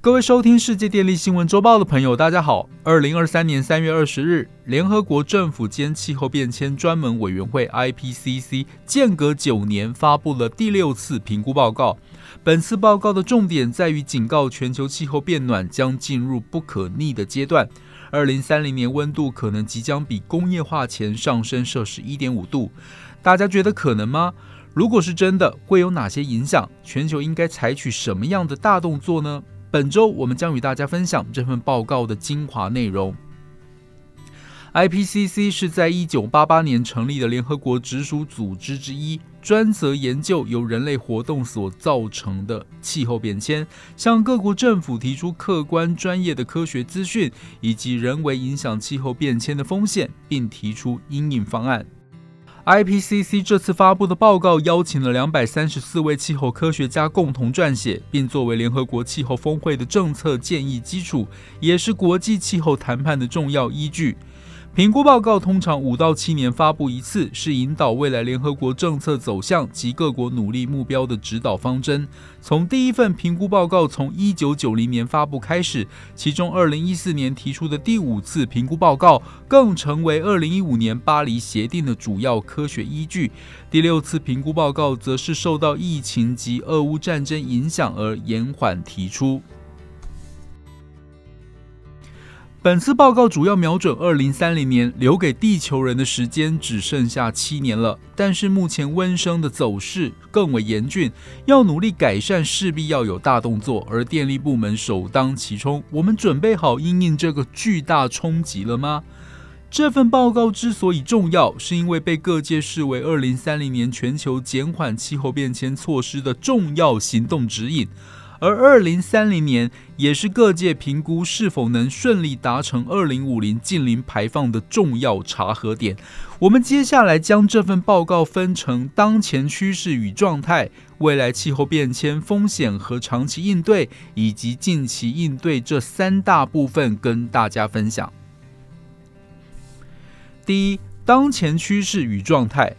各位收听世界电力新闻周报的朋友，大家好。二零二三年三月二十日，联合国政府间气候变迁专门委员会 （IPCC） 间隔九年发布了第六次评估报告。本次报告的重点在于警告全球气候变暖将进入不可逆的阶段，二零三零年温度可能即将比工业化前上升摄氏一点五度。大家觉得可能吗？如果是真的，会有哪些影响？全球应该采取什么样的大动作呢？本周我们将与大家分享这份报告的精华内容。IPCC 是在一九八八年成立的联合国直属组织之一，专责研究由人类活动所造成的气候变迁，向各国政府提出客观专业的科学资讯以及人为影响气候变迁的风险，并提出应应方案。IPCC 这次发布的报告邀请了两百三十四位气候科学家共同撰写，并作为联合国气候峰会的政策建议基础，也是国际气候谈判的重要依据。评估报告通常五到七年发布一次，是引导未来联合国政策走向及各国努力目标的指导方针。从第一份评估报告从一九九零年发布开始，其中二零一四年提出的第五次评估报告更成为二零一五年巴黎协定的主要科学依据。第六次评估报告则是受到疫情及俄乌战争影响而延缓提出。本次报告主要瞄准二零三零年，留给地球人的时间只剩下七年了。但是目前温升的走势更为严峻，要努力改善，势必要有大动作，而电力部门首当其冲。我们准备好应应这个巨大冲击了吗？这份报告之所以重要，是因为被各界视为二零三零年全球减缓气候变迁措施的重要行动指引。而二零三零年也是各界评估是否能顺利达成二零五零近零排放的重要查核点。我们接下来将这份报告分成当前趋势与状态、未来气候变迁风险和长期应对，以及近期应对这三大部分跟大家分享。第一，当前趋势与状态。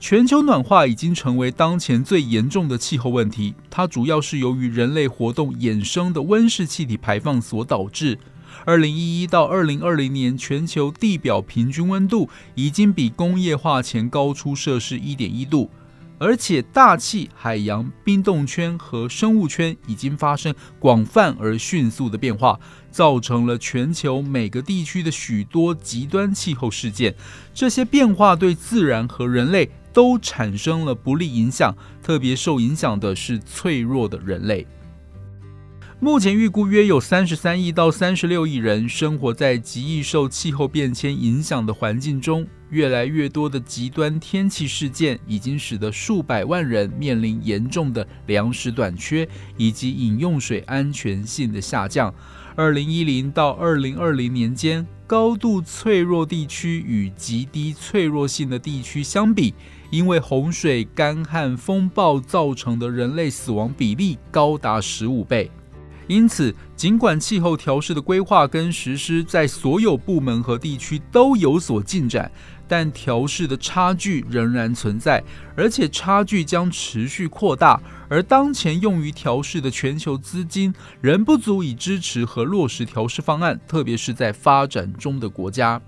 全球暖化已经成为当前最严重的气候问题，它主要是由于人类活动衍生的温室气体排放所导致。二零一一到二零二零年，全球地表平均温度已经比工业化前高出摄氏一点一度。而且，大气、海洋、冰冻圈和生物圈已经发生广泛而迅速的变化，造成了全球每个地区的许多极端气候事件。这些变化对自然和人类都产生了不利影响，特别受影响的是脆弱的人类。目前预估约有三十三亿到三十六亿人生活在极易受气候变迁影响的环境中。越来越多的极端天气事件已经使得数百万人面临严重的粮食短缺以及饮用水安全性的下降。二零一零到二零二零年间，高度脆弱地区与极低脆弱性的地区相比，因为洪水、干旱、风暴造成的人类死亡比例高达十五倍。因此，尽管气候调试的规划跟实施在所有部门和地区都有所进展，但调试的差距仍然存在，而且差距将持续扩大。而当前用于调试的全球资金仍不足以支持和落实调试方案，特别是在发展中的国家。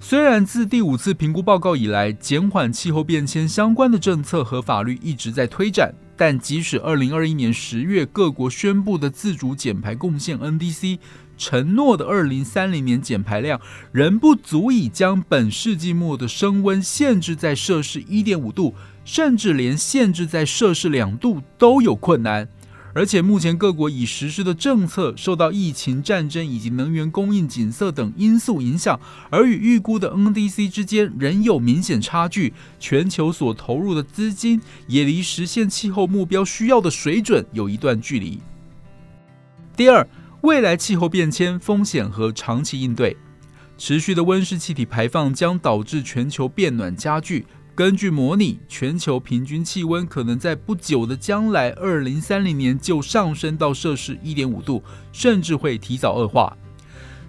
虽然自第五次评估报告以来，减缓气候变迁相关的政策和法律一直在推展。但即使二零二一年十月各国宣布的自主减排贡献 （NDC） 承诺的二零三零年减排量，仍不足以将本世纪末的升温限制在摄氏一点五度，甚至连限制在摄氏两度都有困难。而且目前各国已实施的政策受到疫情、战争以及能源供应紧塞等因素影响，而与预估的 NDC 之间仍有明显差距。全球所投入的资金也离实现气候目标需要的水准有一段距离。第二，未来气候变迁风险和长期应对，持续的温室气体排放将导致全球变暖加剧。根据模拟，全球平均气温可能在不久的将来，二零三零年就上升到摄氏一点五度，甚至会提早恶化。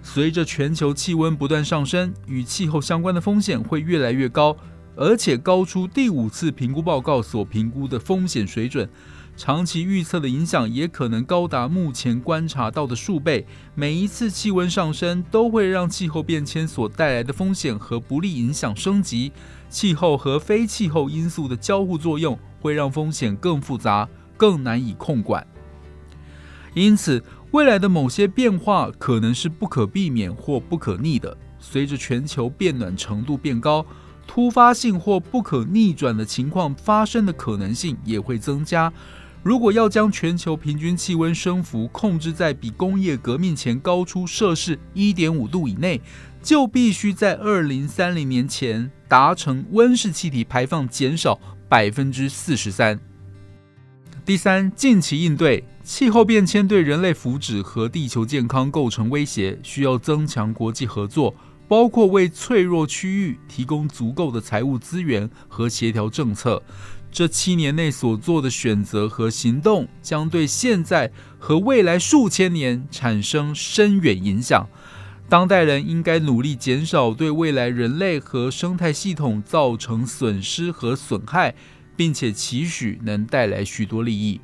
随着全球气温不断上升，与气候相关的风险会越来越高，而且高出第五次评估报告所评估的风险水准。长期预测的影响也可能高达目前观察到的数倍。每一次气温上升，都会让气候变迁所带来的风险和不利影响升级。气候和非气候因素的交互作用，会让风险更复杂、更难以控管。因此，未来的某些变化可能是不可避免或不可逆的。随着全球变暖程度变高，突发性或不可逆转的情况发生的可能性也会增加。如果要将全球平均气温升幅控制在比工业革命前高出摄氏一点五度以内，就必须在二零三零年前达成温室气体排放减少百分之四十三。第三，近期应对气候变迁对人类福祉和地球健康构成威胁，需要增强国际合作，包括为脆弱区域提供足够的财务资源和协调政策。这七年内所做的选择和行动，将对现在和未来数千年产生深远影响。当代人应该努力减少对未来人类和生态系统造成损失和损害，并且期许能带来许多利益。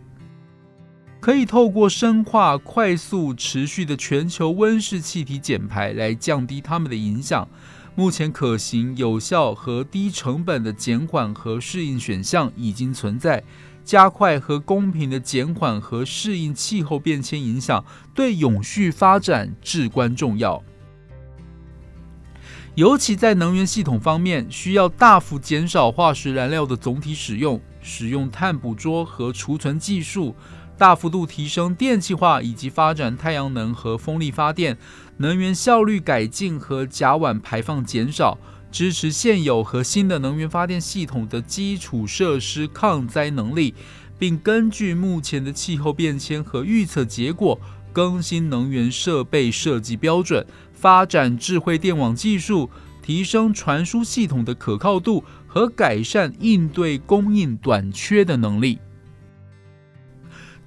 可以透过深化、快速、持续的全球温室气体减排来降低它们的影响。目前可行、有效和低成本的减缓和适应选项已经存在。加快和公平的减缓和适应气候变迁影响，对永续发展至关重要。尤其在能源系统方面，需要大幅减少化石燃料的总体使用，使用碳捕捉和储存技术。大幅度提升电气化，以及发展太阳能和风力发电，能源效率改进和甲烷排放减少，支持现有和新的能源发电系统的基础设施抗灾能力，并根据目前的气候变迁和预测结果，更新能源设备设计标准，发展智慧电网技术，提升传输系统的可靠度和改善应对供应短缺的能力。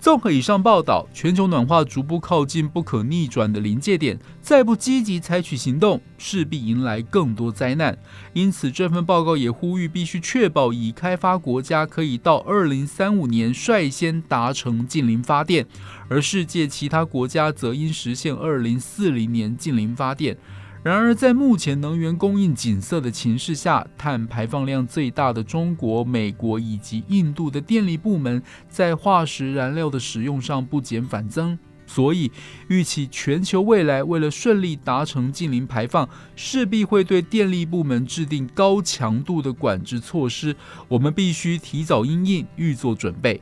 综合以上报道，全球暖化逐步靠近不可逆转的临界点，再不积极采取行动，势必迎来更多灾难。因此，这份报告也呼吁，必须确保已开发国家可以到二零三五年率先达成近零发电，而世界其他国家则应实现二零四零年近零发电。然而，在目前能源供应紧塞的情势下，碳排放量最大的中国、美国以及印度的电力部门在化石燃料的使用上不减反增，所以预期全球未来为了顺利达成近零排放，势必会对电力部门制定高强度的管制措施。我们必须提早应应，预做准备。